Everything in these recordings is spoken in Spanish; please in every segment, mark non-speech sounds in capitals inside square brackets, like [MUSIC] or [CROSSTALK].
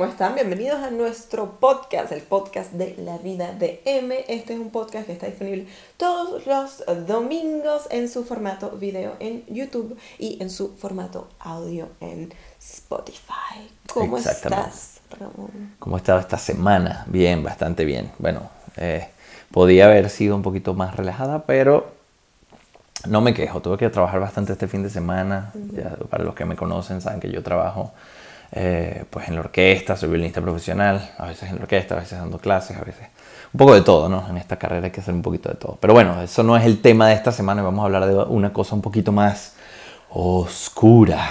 ¿cómo están? Bienvenidos a nuestro podcast, el podcast de la vida de M. Este es un podcast que está disponible todos los domingos en su formato video en YouTube y en su formato audio en Spotify. ¿Cómo estás, Ramón? ¿Cómo ha estado esta semana? Bien, bastante bien. Bueno, eh, podía haber sido un poquito más relajada, pero no me quejo. Tuve que trabajar bastante este fin de semana. ya, para los que me conocen saben que yo trabajo eh, pues en la orquesta, soy violinista profesional, a veces en la orquesta, a veces dando clases, a veces un poco de todo, ¿no? En esta carrera hay que hacer un poquito de todo. Pero bueno, eso no es el tema de esta semana, vamos a hablar de una cosa un poquito más oscura.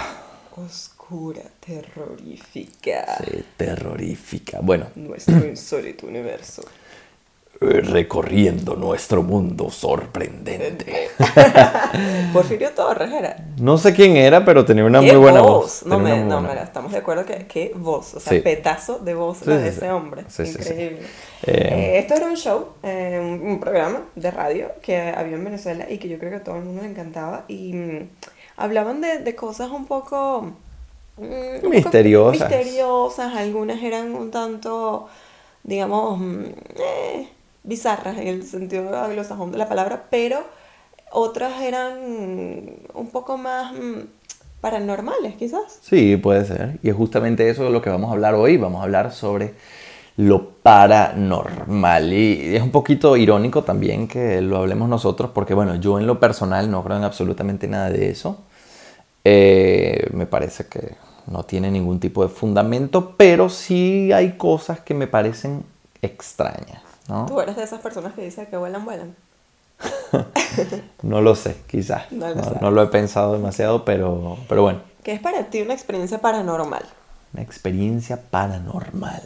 Oscura, terrorífica. Sí, terrorífica. Bueno. Nuestro insólito universo. Recorriendo nuestro mundo sorprendente. [LAUGHS] Porfirio Torres era. No sé quién era, pero tenía una muy buena voz. No, me, no mira, estamos de acuerdo que qué voz, o sea, petazo de voz de ese hombre. Increíble. Eh, eh, esto era un show, eh, un, programa de radio que había en Venezuela y que yo creo que a todo el mundo le encantaba y mm, hablaban de, de, cosas un poco... Mm, misteriosas. misteriosas, algunas eran un tanto, digamos... Mm, bizarras en el sentido anglosajón de la palabra, pero otras eran un poco más mm, paranormales, quizás. Sí, puede ser. Y es justamente eso de lo que vamos a hablar hoy. Vamos a hablar sobre lo paranormal. Y es un poquito irónico también que lo hablemos nosotros, porque bueno, yo en lo personal no creo en absolutamente nada de eso. Eh, me parece que no tiene ningún tipo de fundamento, pero sí hay cosas que me parecen extrañas. ¿Tú eres de esas personas que dicen que vuelan, vuelan? [LAUGHS] no lo sé, quizás. No lo, he pensado demasiado, pero, pero bueno. ¿Qué es para ti una experiencia paranormal? Una experiencia paranormal.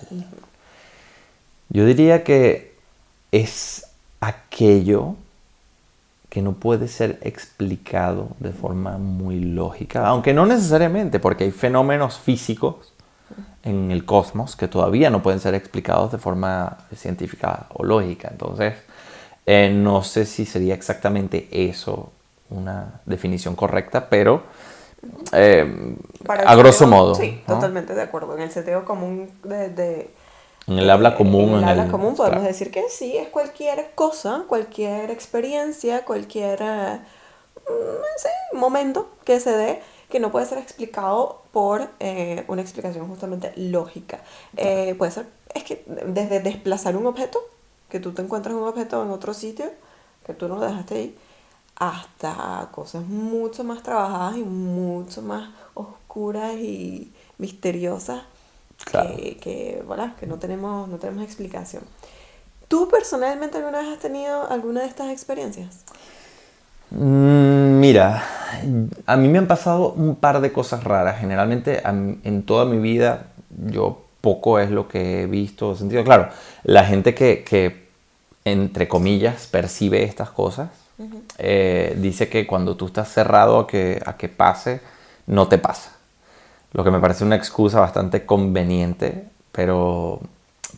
Yo diría que es aquello que no puede ser explicado de forma muy lógica, aunque no necesariamente, porque hay fenómenos físicos en el cosmos que todavía no pueden ser explicados de forma científica o lógica. Entonces, eh, no sé si sería exactamente eso una definición correcta, pero eh, a grosso modo. Sí, totalmente de acuerdo. En el sentido común de... en el habla común. En el habla común podemos decir que sí, es cualquier cosa, cualquier experiencia, cualquier mm, momento que se dé que no puede ser explicado por eh, una explicación justamente lógica. Eh, puede ser, es que desde desplazar un objeto, que tú te encuentras un objeto en otro sitio, que tú no lo dejaste ahí, hasta cosas mucho más trabajadas y mucho más oscuras y misteriosas que, que, voilà, que no, tenemos, no tenemos explicación. ¿Tú personalmente alguna vez has tenido alguna de estas experiencias? Mm, mira, a mí me han pasado un par de cosas raras. Generalmente en toda mi vida yo poco es lo que he visto o sentido. Claro, la gente que, entre comillas, percibe estas cosas, eh, dice que cuando tú estás cerrado a que, a que pase, no te pasa. Lo que me parece una excusa bastante conveniente, pero,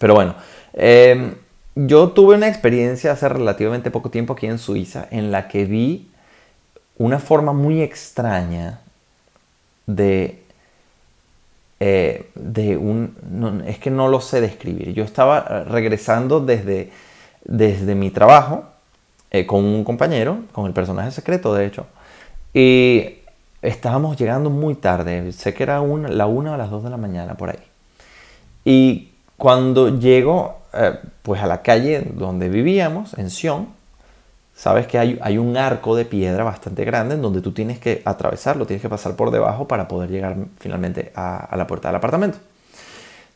pero bueno. Em, yo tuve una experiencia hace relativamente poco tiempo aquí en Suiza en la que vi una forma muy extraña de, eh, de un... es que no lo sé describir. Yo estaba regresando desde, desde mi trabajo eh, con un compañero, con el personaje secreto de hecho, y estábamos llegando muy tarde, sé que era una, la una o las dos de la mañana por ahí. Y cuando llego eh, pues a la calle donde vivíamos, en Sion, sabes que hay, hay, un arco de piedra bastante grande en donde tú tienes que atravesarlo, tienes que pasar por debajo para poder llegar finalmente a, la puerta del apartamento.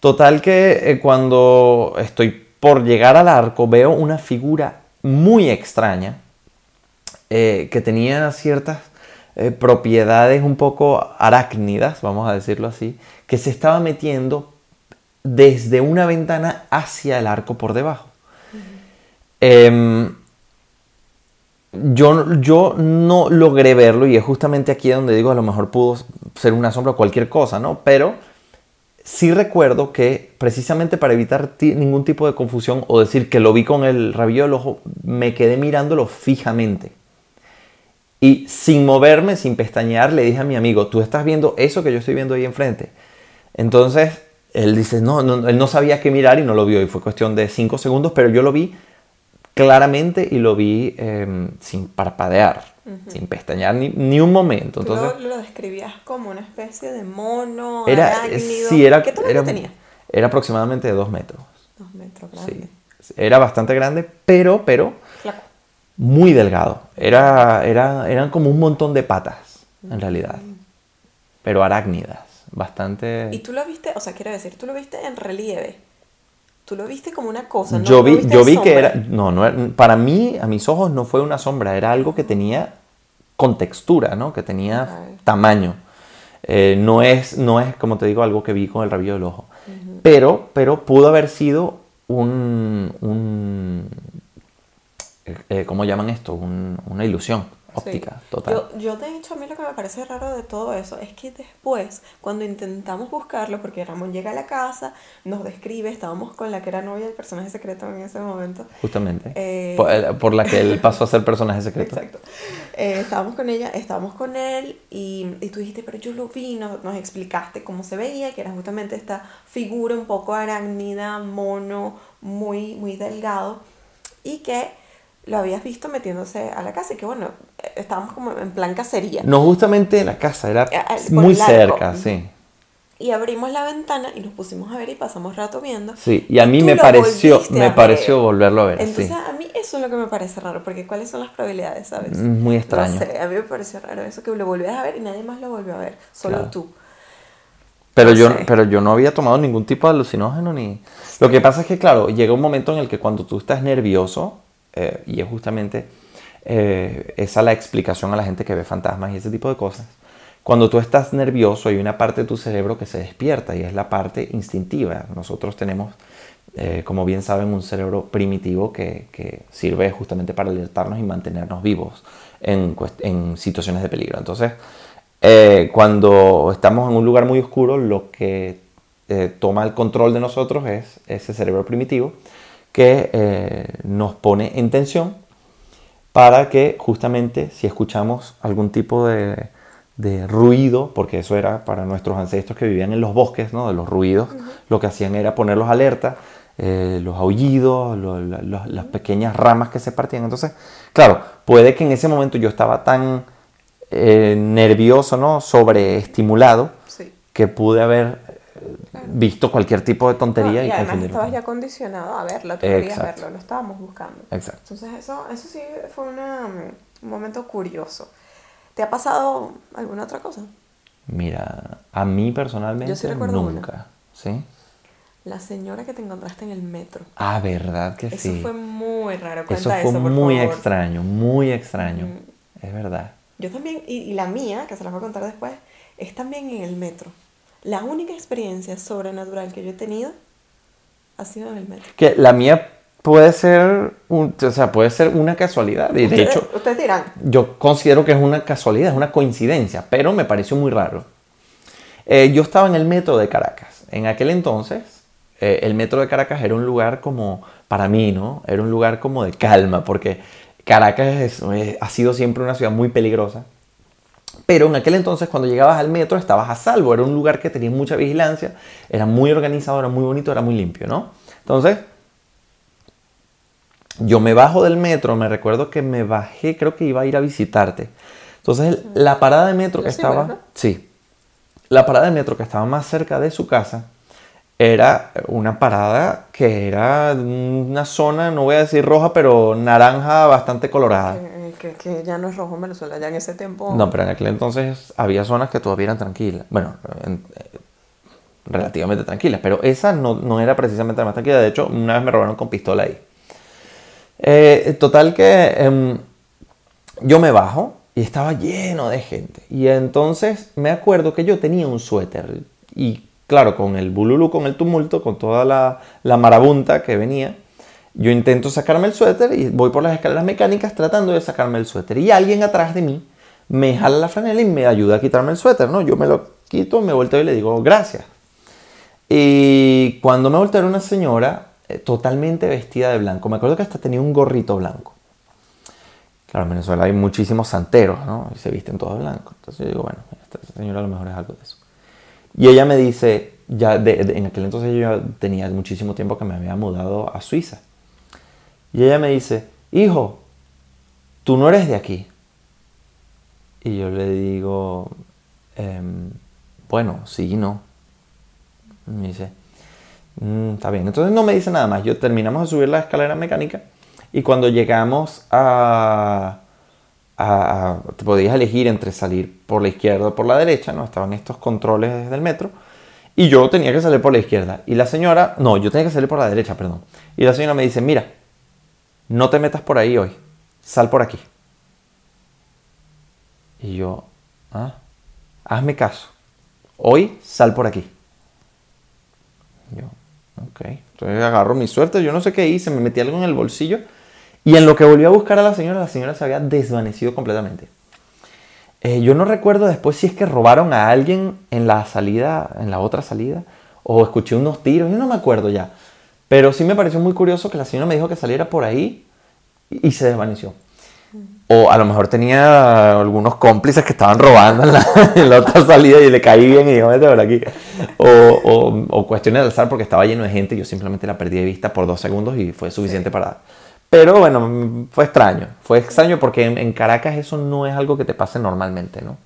Total que eh, cuando estoy por llegar al arco veo una figura muy extraña eh, que tenía ciertas propiedades un poco arácnidas, vamos a decirlo así, que se estaba metiendo desde una ventana hacia el arco por debajo. Yo, yo no logré verlo y es justamente aquí donde digo a lo mejor pudo ser una sombra o cualquier cosa, ¿no? Pero sí recuerdo que precisamente para evitar ningún tipo de confusión o decir que lo vi con el rabillo del ojo, me quedé mirándolo fijamente. Y sin moverme, sin pestañear, le dije a mi amigo, tú estás viendo eso que yo estoy viendo ahí enfrente. Entonces, Él dice, no, no, él no sabía qué mirar y no lo vio y fue cuestión de cinco segundos, pero yo lo vi claramente y lo vi em, sin parpadear, sin pestañear ni, ni un momento. Tú Entonces, lo, lo describías como una especie de mono, era, arácnido. sí, era, ¿Qué tamaño era, tenía? era aproximadamente de dos metros. Dos metros, grande. Sí. Era bastante grande, pero, pero Flaco. muy delgado. Era, era, eran como un montón de patas, en realidad. Pero arácnidas. Bastante... Y tú lo viste, o sea, quiero decir, tú lo viste en relieve. Tú lo viste como una cosa, ¿no? yo lo vi, viste yo vi que era... No, no era- para mí, a mis ojos, no fue una sombra. Era algo que tenía contextura, ¿no? Que tenía tamaño. Eh, no, es, no es, como te digo, algo que vi con el rabillo del ojo. pero, pero pudo haber sido un... un eh, eh, ¿Cómo llaman esto? Un- una ilusión óptica Sí. total. Yo, yo, de hecho, a mí lo que me parece raro de todo eso es que después, cuando intentamos buscarlo, porque Ramón llega a la casa, nos describe, estábamos con la que era novia del personaje secreto en ese momento. Justamente. Eh, Por, eh, por la que él [LAUGHS] pasó a ser personaje secreto. Exacto. Eh, estábamos con ella, estábamos con él y, y tú dijiste, pero yo lo vi, nos, nos explicaste cómo se veía, que era justamente esta figura un poco arácnida, mono, muy, muy delgado y que lo habías visto metiéndose a la casa y que bueno, estábamos como en plan cacería. No justamente en la casa, era Eh, por muy cerca, sí. Y abrimos la ventana y nos pusimos a ver y pasamos rato viendo. Sí, y a mí me pareció, me pareció ver. volverlo a ver, Entonces sí. a mí eso es lo que me parece raro, porque ¿cuáles son las probabilidades, sabes? Muy extraño. No sé, a mí me pareció raro eso que lo volvieras a ver y nadie más lo volvió a ver, solo Claro. tú. Pero no yo, sé. pero yo no había tomado ningún tipo de alucinógeno ni... Lo que pasa es que, claro, llega un momento en el que cuando tú estás nervioso, eh, y es justamente eh, esa la explicación a la gente que ve fantasmas y ese tipo de cosas, cuando tú estás nervioso hay una parte de tu cerebro que se despierta y es la parte instintiva. Nosotros tenemos, eh, como bien saben, un cerebro primitivo que, que sirve justamente para alertarnos y mantenernos vivos en, en situaciones de peligro. Entonces, cuando estamos en un lugar muy oscuro, lo que toma el control de nosotros es ese cerebro primitivo que eh, nos pone en tensión para que justamente si escuchamos algún tipo de, de ruido, porque eso era para nuestros ancestros que vivían en los bosques, ¿no? de los ruidos, lo que hacían era ponerlos alerta, eh, los aullidos, lo- las pequeñas ramas que se partían. Entonces, claro, puede que en ese momento yo estaba tan eh, nervioso, ¿no? sobreestimulado, Sí. que pude haber eh, visto cualquier tipo de tontería No, y, y además confundirme. estabas ya condicionado a verlo, tú querías verlo, lo estábamos buscando. Exacto. Entonces eso, eso sí fue una, mm, un momento curioso. ¿Te ha pasado alguna otra cosa? Mira, a mí personalmente Yo sí recuerdo una. nunca. ¿Sí? La señora que te encontraste en el metro. Ah, verdad que Eso sí. fue muy raro. Cuenta Eso eso, fue por muy favor. extraño, muy extraño. Es verdad. Yo también, y, y la mía, que se las voy a contar después, es también en el metro. La única experiencia sobrenatural que yo he tenido ha sido en el metro. Que la mía puede ser, un- o sea, puede ser una casualidad. Y de hecho, Ustedes dirán, yo considero que es una casualidad, es una coincidencia, pero me pareció muy raro. Eh, yo estaba en el metro de Caracas. En aquel entonces, eh, el metro de Caracas era un lugar como, para mí, ¿no? Era un lugar como de calma, porque Caracas es- ha sido siempre una ciudad muy peligrosa. Pero en aquel entonces, cuando llegabas al metro, estabas a salvo. Era un lugar que tenía mucha vigilancia, era muy organizado, era muy bonito, era muy limpio, ¿no? Entonces, yo me bajo del metro, me recuerdo que me bajé, creo que iba a ir a visitarte. Entonces, la parada de metro que estaba... Sí. La parada de metro que estaba más cerca de su casa era una parada que era una zona, no voy a decir roja, pero naranja bastante colorada. Que- ya no es rojo en Venezuela, ya en ese tiempo... No, pero en aquel entonces había zonas que todavía eran tranquilas. Bueno, en- eh, relativamente tranquilas, pero esa no, no era precisamente la más tranquila. De hecho, una vez me robaron con pistola ahí. Eh, total que em, yo me bajo y estaba lleno de gente. Y entonces me acuerdo que yo tenía un suéter. Y claro, con el bululú, con el tumulto, con toda la, la marabunta que venía, yo intento sacarme el suéter y voy por las escaleras mecánicas tratando de sacarme el suéter. Y alguien atrás de mí me jala la franela y me ayuda a quitarme el suéter, ¿no? Yo me lo quito, me volteo y le digo, gracias. Y cuando me volteé era una señora eh, totalmente vestida de blanco. Me acuerdo que hasta tenía un gorrito blanco. Claro, en Venezuela hay muchísimos santeros, ¿no? Y se visten todos de blanco. Entonces yo digo, bueno, esta señora a lo mejor es algo de eso. Y ella me dice, ya en aquel entonces yo tenía muchísimo tiempo que me había mudado a Suiza. Y ella me dice, hijo, tú no eres de aquí. Y yo le digo, em, bueno, sí y no. me dice, mm, está bien. Entonces no me dice nada más. Yo terminamos de subir la escalera mecánica y cuando llegamos a, te podías elegir entre salir por la izquierda o por la derecha, ¿no? Estaban estos controles del metro. Y yo tenía que salir por la izquierda. Y la señora, no, yo tenía que salir por la derecha, perdón. Y la señora me dice, mira, no te metas por ahí hoy, sal por aquí. Y yo, ah, hazme caso, hoy sal por aquí. yo, ok, entonces agarro mi suerte, yo no sé qué hice, me metí algo en el bolsillo y en lo que volví a buscar a la señora, la señora se había desvanecido completamente. Eh, yo no recuerdo después si es que robaron a alguien en la salida, en la otra salida, o escuché unos tiros, yo no me acuerdo ya. Pero sí me pareció muy curioso que la señora me dijo que saliera por ahí y se desvaneció. O a lo mejor tenía algunos cómplices que estaban robando en la, [LAUGHS] otra salida y le caí bien y dijo, vete por aquí. O, o, o, cuestiones de alzar porque estaba lleno de gente y yo simplemente la perdí de vista por dos segundos y fue suficiente para... Pero bueno, fue extraño. Fue extraño porque en, Caracas eso no es algo que te pase normalmente, ¿no?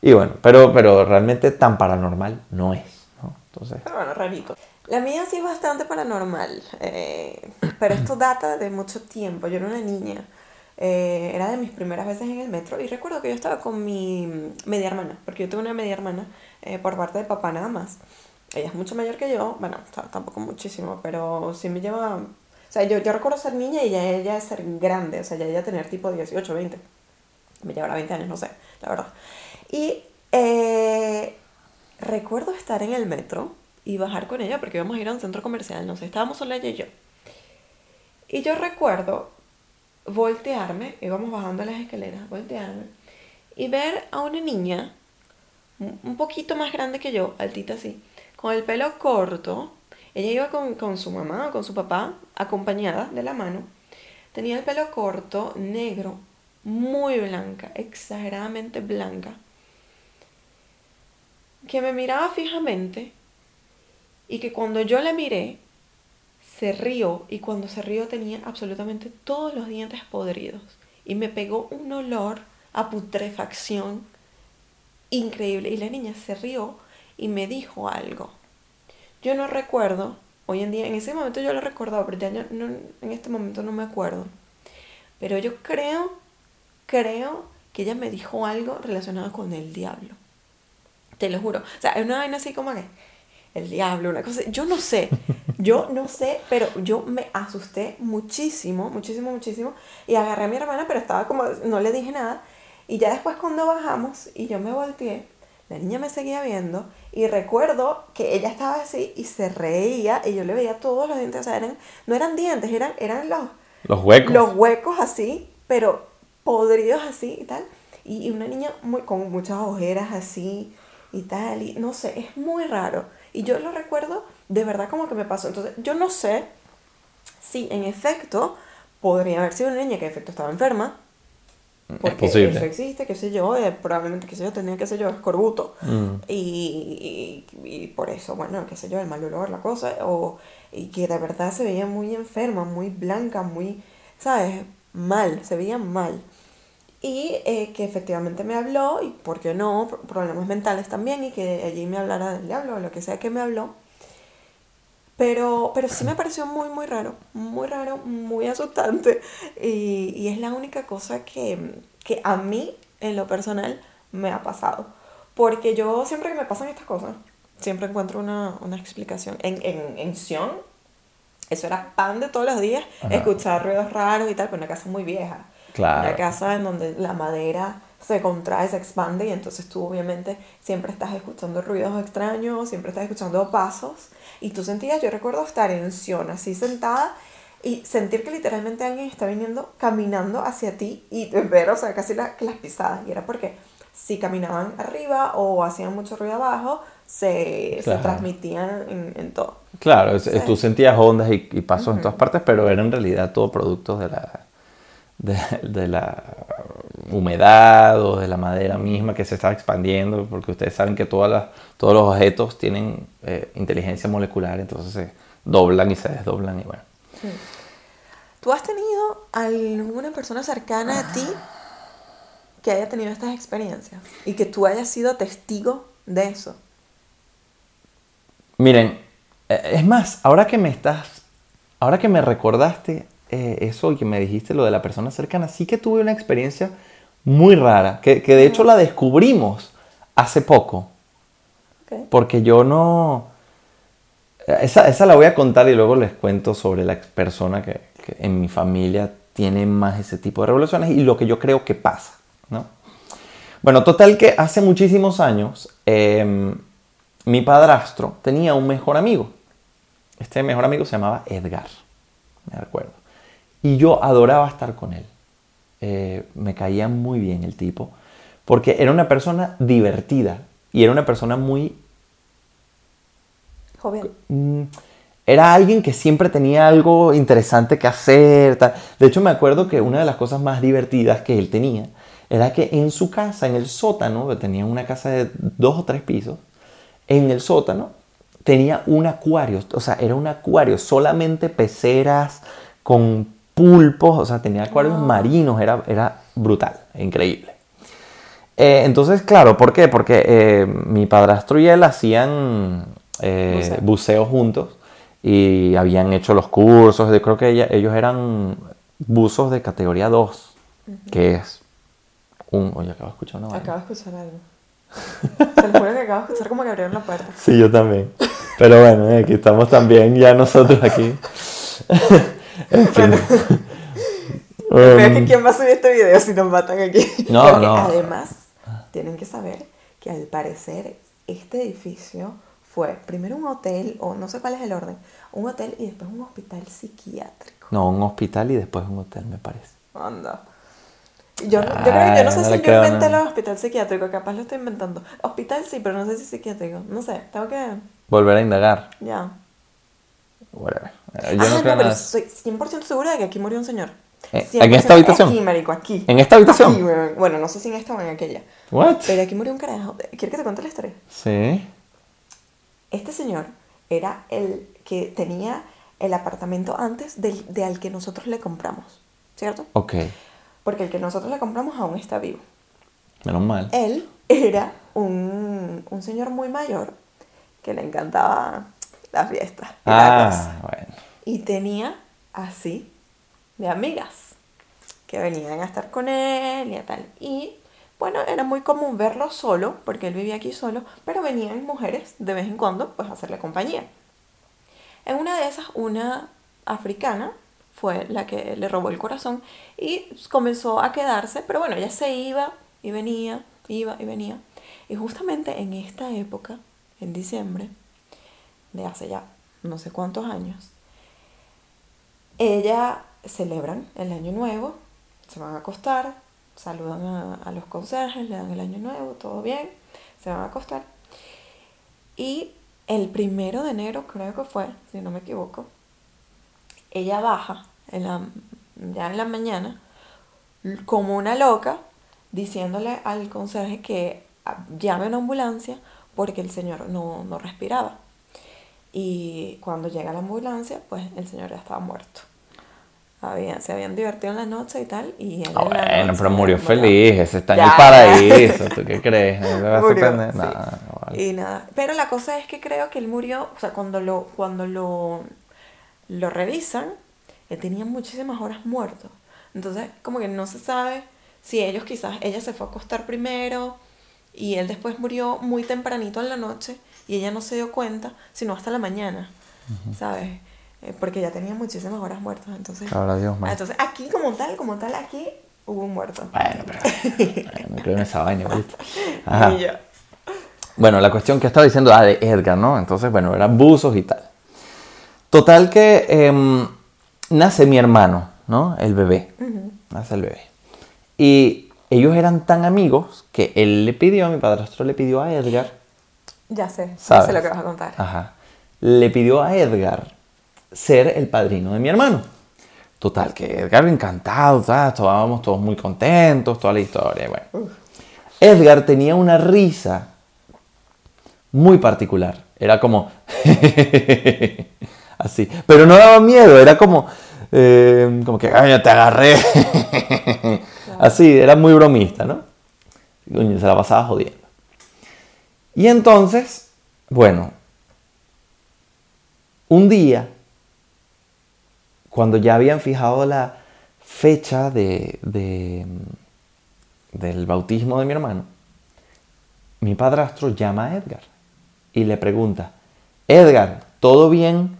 Y bueno, pero, pero realmente tan paranormal no es, ¿no? Entonces... Pero bueno, rarito. La mía sí es bastante paranormal, eh, pero esto data de mucho tiempo. Yo era una niña. Eh, era de mis primeras veces en el metro y recuerdo que yo estaba con mi media hermana, porque yo tengo una media hermana eh, por parte de papá nada más. Ella es mucho mayor que yo, bueno, tampoco muchísimo, pero sí me lleva... O sea, yo, yo recuerdo ser niña y ya ella ser grande, o sea, ya ella tener tipo 18, 20. Me llevará 20 años, no sé, la verdad. Y recuerdo estar en el metro y bajar con ella porque íbamos a ir a un centro comercial, no sé, estábamos solo ella y yo. Y yo recuerdo voltearme, íbamos bajando las escaleras, voltearme y ver a una niña un poquito más grande que yo, altita así, con el pelo corto. Ella iba con, con su mamá o con su papá, acompañada de la mano. Tenía el pelo corto, negro, muy blanca, exageradamente blanca, que me miraba fijamente y que cuando yo la miré, se rió y cuando se rió tenía absolutamente todos los dientes podridos y me pegó un olor a putrefacción increíble y la niña se rió y me dijo algo. Yo no recuerdo, hoy en día, en ese momento yo lo recordaba, pero ya no, en este momento no me acuerdo. Pero yo creo, creo que ella me dijo algo relacionado con el diablo. Te lo juro. O sea, es una vaina así como que el diablo, una cosa. Yo no sé, yo no sé, pero yo me asusté muchísimo, muchísimo, muchísimo. Y agarré a mi hermana, pero estaba como, no le dije nada. Y ya después cuando bajamos y yo me volteé, la niña me seguía viendo y recuerdo que ella estaba así y se reía y yo le veía todos los dientes, o sea, eran, no eran dientes, eran, eran los, los huecos. Los huecos así, pero podridos así y tal. Y, y una niña muy, con muchas ojeras así y tal, y no sé, es muy raro. Y yo lo recuerdo de verdad como que me pasó. Entonces, yo no sé si en efecto podría haber sido una niña que en efecto estaba enferma. Porque eso existe, qué sé yo, eh, probablemente, qué sé yo, tenía, qué sé yo, escorbuto. Mm. Y, y, por eso, bueno, qué sé yo, el mal olor, la cosa. O, y que de verdad se veía muy enferma, muy blanca, muy, ¿sabes? Mal, se veía mal y eh, que efectivamente me habló, y por qué no, problemas mentales también, y que allí me hablara del diablo o lo que sea que me habló. Pero, pero sí me pareció muy, muy raro, muy raro, muy asustante. Y, y es la única cosa que, que, a mí, en lo personal, me ha pasado. Porque yo siempre que me pasan estas cosas, siempre encuentro una, una explicación. En, en, en Sion, eso era pan de todos los días, escuchar ruidos raros y tal, pero una casa muy vieja. Una casa en donde la madera se contrae, se expande y entonces tú obviamente siempre estás escuchando ruidos extraños, siempre estás escuchando pasos y tú sentías, yo recuerdo estar en Sion así sentada y sentir que literalmente alguien está viniendo caminando hacia ti y ver, o sea, casi las pisadas y era porque si caminaban arriba o hacían mucho ruido abajo, se, se transmitían en, en, todo. Claro, tú sentías ondas y, pasos en todas partes, pero era en realidad todo producto de la, de, la, humedad o de la madera misma que se está expandiendo, porque ustedes saben que todas las, todos los objetos tienen eh, inteligencia molecular, entonces se doblan y se desdoblan y bueno. ¿Tú has tenido alguna persona cercana a ti que haya tenido estas experiencias y que tú hayas sido testigo de eso? Miren, eh, es más, ahora que me estás, ahora que me recordaste eh, eso que me dijiste lo de la persona cercana, sí que tuve una experiencia muy rara, que, de hecho la descubrimos hace poco. Porque yo no... Esa, esa, la voy a contar y luego les cuento sobre la persona que, en mi familia tiene más ese tipo de revoluciones y lo que yo creo que pasa. ¿no? Bueno, total que hace muchísimos años em, mi padrastro tenía un mejor amigo. Este mejor amigo se llamaba Edgar, me acuerdo. Y yo adoraba estar con él. Eh, me caía muy bien el tipo, porque era una persona divertida y era una persona muy... Joven. Mm, era alguien que siempre tenía algo interesante que hacer. De hecho, me acuerdo que una de las cosas más divertidas que él tenía era que en su casa, en el sótano, tenía una casa de dos o tres pisos, en el sótano tenía un acuario, o sea, era un acuario, solamente peceras con pulpos, o sea, tenía acuarios marinos, era, era brutal, increíble. Eh, entonces, claro, ¿por qué? Porque eh, mi padrastro y él hacían eh, buceo. juntos y habían hecho los cursos, yo creo que ellos eran buzos de categoría 2, que es un... Oye, acabo de escuchar una Acabo de escuchar algo. Te lo juro que acabo de escuchar como que abrieron la puerta. Sí, yo también. Pero bueno, aquí estamos también ya nosotros aquí. [LAUGHS] en fin. Um, quién va a subir este video si nos matan aquí. No, Porque no. Además, tienen que saber que al parecer este edificio fue primero un hotel, o no sé cuál es el orden, un hotel y después un hospital psiquiátrico. No, un hospital y después un hotel, me parece. Anda. Yo, yo, creo, yo no sé si yo inventé el hospital psiquiátrico, capaz lo estoy inventando. Hospital sí, pero no sé si psiquiátrico. No sé, tengo que... Volver a indagar. Ya. Whatever. Yo ah, no, creo pero estoy 100% segura de que aquí murió un señor. Eh, ¿En esta habitación? Aquí, marico, aquí. ¿En esta habitación? bueno, no sé si en esta o en aquella. What? Pero aquí murió un carajo. ¿Quieres que te cuente la historia? Sí. Este señor era el que tenía el apartamento antes del, de al que nosotros le compramos, ¿cierto? Ok. Porque el que nosotros le compramos aún está vivo. Menos mal. Él era un, un señor muy mayor que le encantaba la fiesta. ah, bueno. Y tenía así de amigas que venían a estar con él y tal. Y bueno, era muy común verlo solo, porque él vivía aquí solo, pero venían mujeres de vez en cuando pues a hacerle compañía. En una de esas, una africana fue la que le robó el corazón y comenzó a quedarse, pero bueno, ella se iba y venía, iba y venía. Y justamente en esta época, en diciembre, de hace ya no sé cuántos años, ella celebran el año nuevo, se van a acostar, saludan a, los conserjes, le dan el año nuevo, todo bien, se van a acostar. Y el primero de enero, creo que fue, si no me equivoco, ella baja en la, ya en la mañana como una loca diciéndole al conserje que llame a una ambulancia porque el señor no, no respiraba. Y cuando llega la ambulancia, pues el señor ya estaba muerto se habían divertido en la noche y tal. Y él bueno, pero murió feliz, ese está en el paraíso, ¿tú qué [LAUGHS] crees? Nada, Y nada, pero la cosa es que creo que él murió, o sea, cuando lo, cuando lo, lo revisan, él tenía muchísimas horas muerto. Entonces, como que no se sabe si ellos quizás, ella se fue a acostar primero y él después murió muy tempranito en la noche y ella no se dio cuenta, sino hasta la mañana, ¿sabes? Eh, porque ya tenía muchísimas horas muertas, entonces... Dios, Entonces, aquí como tal, como tal, aquí hubo un muerto. Bueno, pero... [LAUGHS] me creo en esa vaina, Ajá. Bueno, la cuestión que estaba diciendo, ah, de Edgar, ¿no? Entonces, bueno, eran buzos y tal. Total que em, nace mi hermano, ¿no? El bebé. Nace el bebé. Y ellos eran tan amigos que él le pidió, mi padrastro le pidió a Edgar. Ya sé, ya sé lo que vas a contar. Ajá. Le pidió a Edgar ser el padrino de mi hermano. Total, que Edgar encantado, estábamos todos muy contentos, toda la historia. Bueno. Edgar tenía una risa muy particular. Era como... [LAUGHS] así. Pero no daba miedo, era como... Eh, como que, ay, te agarré. [LAUGHS] así, era muy bromista, ¿no? Se la pasaba jodiendo. Y entonces, bueno, un día cuando ya habían fijado la fecha de, del bautismo de mi hermano, mi padrastro llama a Edgar y le pregunta, Edgar, ¿todo bien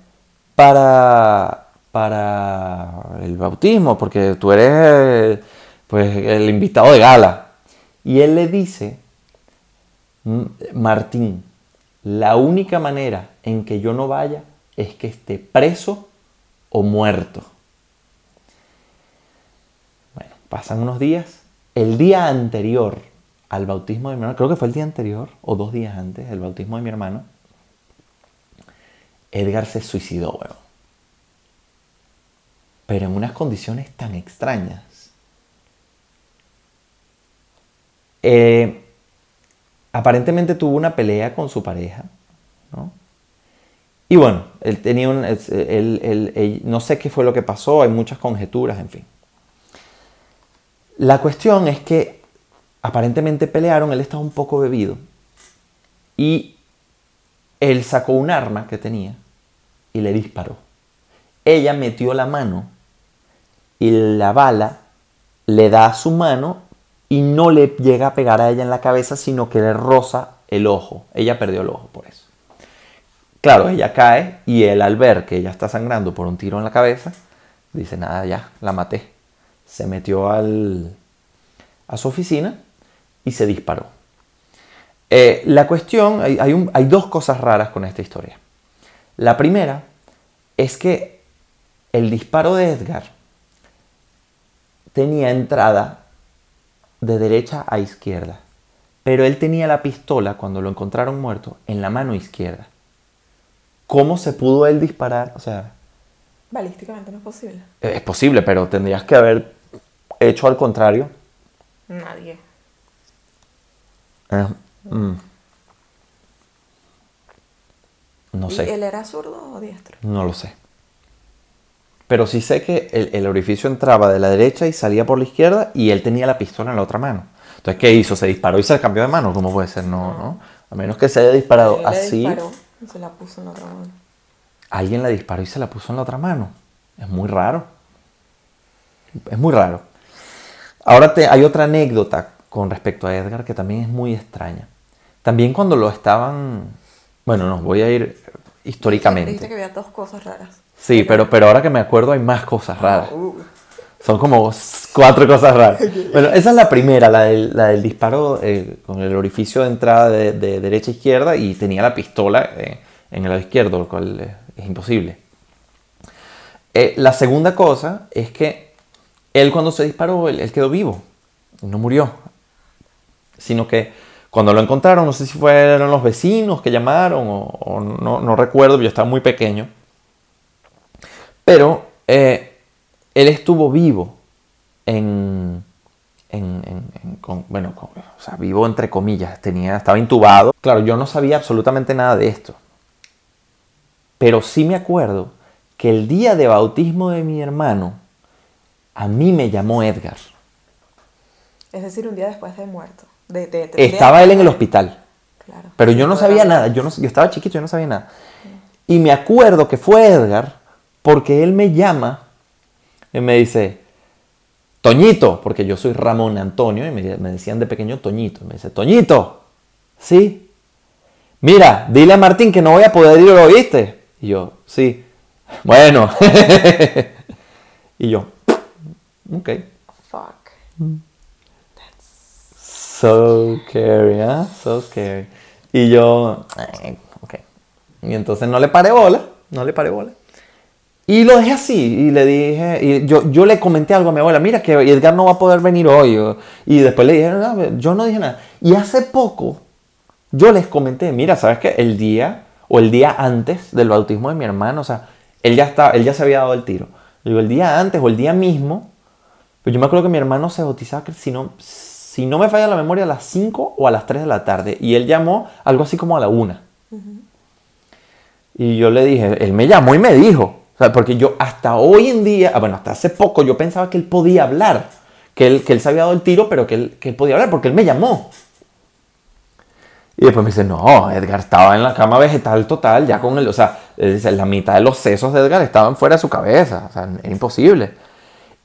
para, para el bautismo? Porque tú eres pues, el invitado de gala. Y él le dice, Martín, la única manera en que yo no vaya es que esté preso o muerto. Bueno, pasan unos días. El día anterior al bautismo de mi hermano, creo que fue el día anterior o dos días antes del bautismo de mi hermano, Edgar se suicidó, weón. Pero en unas condiciones tan extrañas. Eh, aparentemente tuvo una pelea con su pareja, ¿no? Y bueno, él tenía un, no sé qué fue lo que pasó, hay muchas conjeturas, en fin. La cuestión es que aparentemente pelearon, él estaba un poco bebido y él sacó un arma que tenía y le disparó. Ella metió la mano y la bala le da a su mano y no le llega a pegar a ella en la cabeza, sino que le roza el ojo. Ella perdió el ojo por eso. Claro, ella cae y él al ver que ella está sangrando por un tiro en la cabeza, dice, nada, ya, la maté. Se metió a su oficina y se disparó. Eh, la cuestión, hay dos cosas raras con esta historia. La primera es que el disparo de Edgar tenía entrada de derecha a izquierda, pero él tenía la pistola cuando lo encontraron muerto en la mano izquierda. ¿Cómo se pudo él disparar? O sea... Balísticamente no es posible. Es posible, pero tendrías que haber hecho al contrario. Nadie. Eh, mm. No sé. ¿Y él era zurdo o diestro? No lo sé. Pero sí sé que el, orificio entraba de la derecha y salía por la izquierda y él tenía la pistola en la otra mano. Entonces, ¿qué hizo? ¿Se disparó y se cambió de mano? ¿Cómo puede ser? No, no. A menos que se haya disparado así. Se la puso en la otra mano. Alguien la disparó y se la puso en la otra mano. Es muy raro. Es muy raro. Ahora te, hay otra anécdota con respecto a Edgar que también es muy extraña. También cuando lo estaban... Bueno, no, voy a ir históricamente. Dijiste que había dos cosas raras. Sí, pero, pero ahora que me acuerdo hay más cosas raras. Uh. Son como cuatro cosas raras. [LAUGHS] Bueno, esa es la primera, la del, la del disparo eh, con el orificio de entrada de, derecha a izquierda y tenía la pistola eh, en el lado izquierdo, lo cual eh, es imposible. la segunda cosa es que él cuando se disparó, él, quedó vivo, no murió, sino que cuando lo encontraron, no sé si fueron los vecinos que llamaron o, no, no, recuerdo, yo estaba muy pequeño, pero él estuvo vivo en, bueno, o sea, vivo entre comillas, tenía, estaba intubado. Claro, yo no sabía absolutamente nada de esto. Pero sí me acuerdo que el día de bautismo de mi hermano, a mí me llamó Edgar. Es decir, un día después de muerto. estaba él en el hospital. Claro, pero yo no sabía nada, yo, no, yo estaba chiquito, yo no sabía nada. Y me acuerdo que fue Edgar porque él me llama y me dice, Toñito, porque yo soy Ramón Antonio y me, decían de pequeño Toñito. Me dice, Toñito, ¿sí? Mira, dile a Martín que no voy a poder ir, ¿lo oíste? Y yo, sí. [LAUGHS] Bueno. [LAUGHS] y yo, ok. Fuck. So scary, ¿eh? So scary. Y yo, ok. Y entonces no le paré bola, no le paré bola. Y lo dejé así y le dije, y yo, yo le comenté algo a mi abuela, mira que Edgar no va a poder venir hoy. Y después le dije, yo no dije nada. Y hace poco yo les comenté, mira, ¿sabes qué? El día o el día antes del bautismo de mi hermano, o sea, él ya, está, él ya se había dado el tiro. Digo, el día antes o el día mismo. Pues yo me acuerdo que mi hermano se bautizaba, si no, si no me falla la memoria, a las 5 o a las 3 de la tarde. Y él llamó algo así como a la 1. Y yo le dije, él me llamó y me dijo. O sea, porque yo hasta hoy en día, ah, bueno, hasta hace poco, yo pensaba que él podía hablar. Que él, que él se había dado el tiro, pero que él, que él podía hablar, porque él me llamó. Y después me dice, no, Edgar estaba en la cama vegetal total, ya con el, o sea, la mitad de los sesos de Edgar estaban fuera de su cabeza, o sea, era imposible.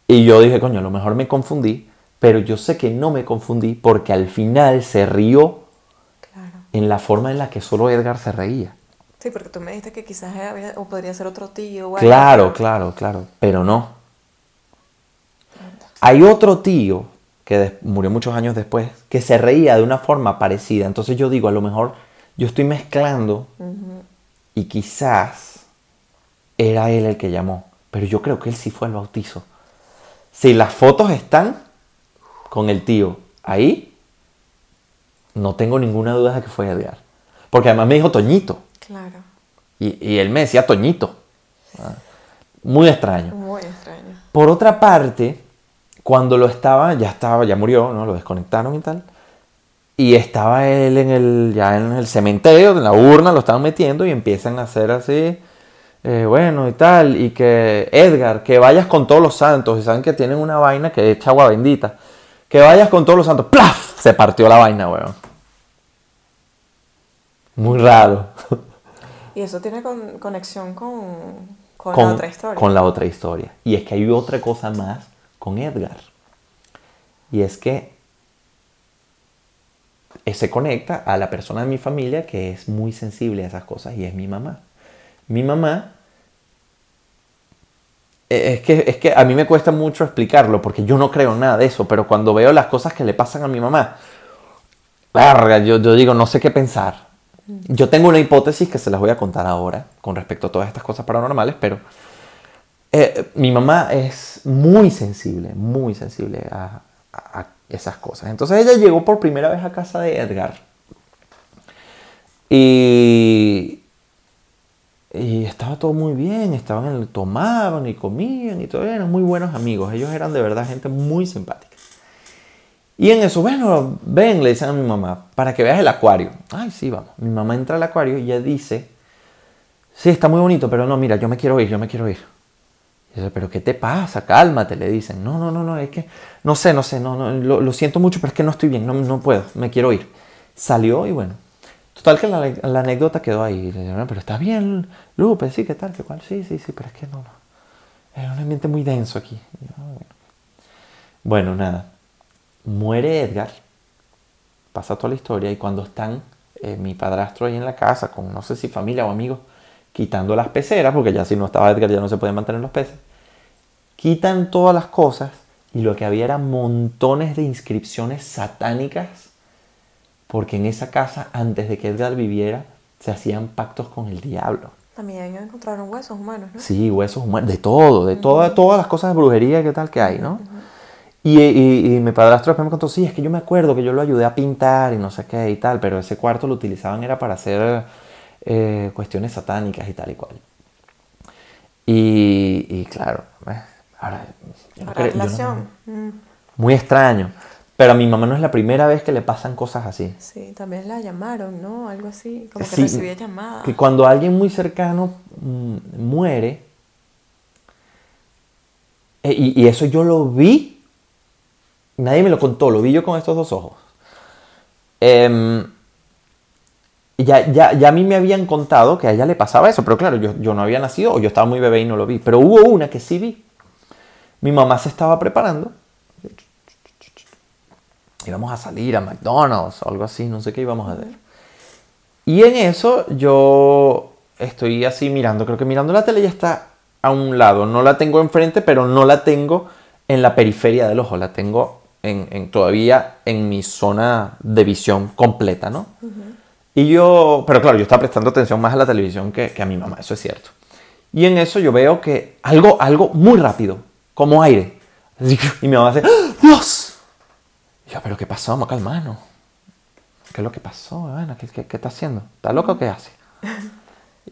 Y yo dije, coño, a lo mejor me confundí, pero yo sé que no me confundí porque al final se rió en la forma en la que solo Edgar se reía. Sí, porque tú me dijiste que quizás había, o podría ser otro tío. claro, claro, claro, pero no. Hay otro tío que murió muchos años después, que se reía de una forma parecida. Entonces yo digo, a lo mejor yo estoy mezclando y quizás era él el que llamó, pero yo creo que él sí fue al bautizo. Si las fotos están con el tío ahí, no tengo ninguna duda de que fue Edgar. Porque además me dijo Toñito. Claro. Y, él me decía Toñito. Ah, muy extraño. Muy extraño. Por otra parte, cuando lo estaba, ya estaba, ya murió, ¿no? Lo desconectaron y tal. Y estaba él en el, ya en el cementerio, en la urna, lo estaban metiendo y empiezan a hacer así, eh, bueno y tal. Y que, Edgar, que vayas con todos los santos. Y saben que tienen una vaina que echa agua bendita. Que vayas con todos los santos. ¡Plaf! Se partió la vaina, weón. Muy raro. [LAUGHS] Y eso tiene conexión con, con la otra historia. Con la otra historia. Y es que hay otra cosa más con Edgar. Y es que se conecta a la persona de mi familia que es muy sensible a esas cosas y es mi mamá. Mi mamá, e, es que, es que a mí me cuesta mucho explicarlo porque yo no creo nada de eso, pero cuando veo las cosas que le pasan a mi mamá, yo, yo digo, no sé qué pensar. Yo tengo una hipótesis que se las voy a contar ahora con respecto a todas estas cosas paranormales, pero eh, mi mamá es muy sensible, muy sensible a, esas cosas. Entonces ella llegó por primera vez a casa de Edgar. Y, estaba todo muy bien, estaban tomaban y comían y todo, eran muy buenos amigos. Ellos eran de verdad gente muy simpática. Y en eso, bueno, ven, le dicen a mi mamá, para que veas el acuario. Ay, sí, vamos. Mi mamá entra al acuario y ella dice, sí, está muy bonito, pero no, mira, yo me quiero ir, yo me quiero ir pero ¿qué te pasa? Cálmate, le dicen. No, no, no, no, es que, no sé, no sé, no, no lo, siento mucho, pero es que no estoy bien, no, no puedo, me quiero ir. Salió y bueno, total que la, anécdota quedó ahí. pero está bien, Lupe, sí, ¿qué tal? ¿Qué cual? Sí, sí, sí, pero es que no, no. Es un ambiente muy denso aquí. Ah, bueno. nada, muere Edgar, pasa toda la historia y cuando están eh, mi padrastro ahí en la casa con no sé si familia o amigos, quitando las peceras, porque ya si no estaba Edgar ya no se podían mantener los peces, quitan todas las cosas y lo que había eran montones de inscripciones satánicas, porque en esa casa, antes de que Edgar viviera, se hacían pactos con el diablo. También encontraron huesos humanos, ¿no? Sí, huesos humanos, de todo, de todas las cosas de brujería que tal que hay, ¿no? Y, y, mi padrastro después me contó, sí, es que yo me acuerdo que yo lo ayudé a pintar y no sé qué y tal, pero ese cuarto lo utilizaban era para hacer eh, cuestiones satánicas y tal y cual. Y, claro, ahora, relación. Mm. muy extraño. Pero a mi mamá no es la primera vez que le pasan cosas así. Sí, también la llamaron, ¿no? Algo así, como que recibía llamadas. Que cuando alguien muy cercano mm, muere, eh, y, y, eso yo lo vi, nadie me lo contó, lo vi yo con estos dos ojos. Eh, ya, ya, ya, a mí me habían contado que a ella le pasaba eso, pero claro, yo, yo no había nacido o yo estaba muy bebé y no lo vi. Pero hubo una que sí vi. Mi mamá se estaba preparando. Íbamos a salir a McDonald's o algo así, no sé qué íbamos a ver. Y en eso yo estoy así mirando, creo que mirando la tele ya está a un lado. No la tengo enfrente, pero no la tengo en la periferia del ojo, la tengo en, en todavía en mi zona de visión completa, ¿no? Y yo, pero claro, yo estaba prestando atención más a la televisión que, a mi mamá, eso es cierto. Y en eso yo veo que algo, algo muy rápido, como aire. Y mi mamá dice, ¡Ah, ¡Dios! Y yo, ¿pero qué pasó, Maca, hermano? ¿Qué es lo que pasó, ¿Qué, qué, está haciendo? ¿Está loco o qué hace? [LAUGHS]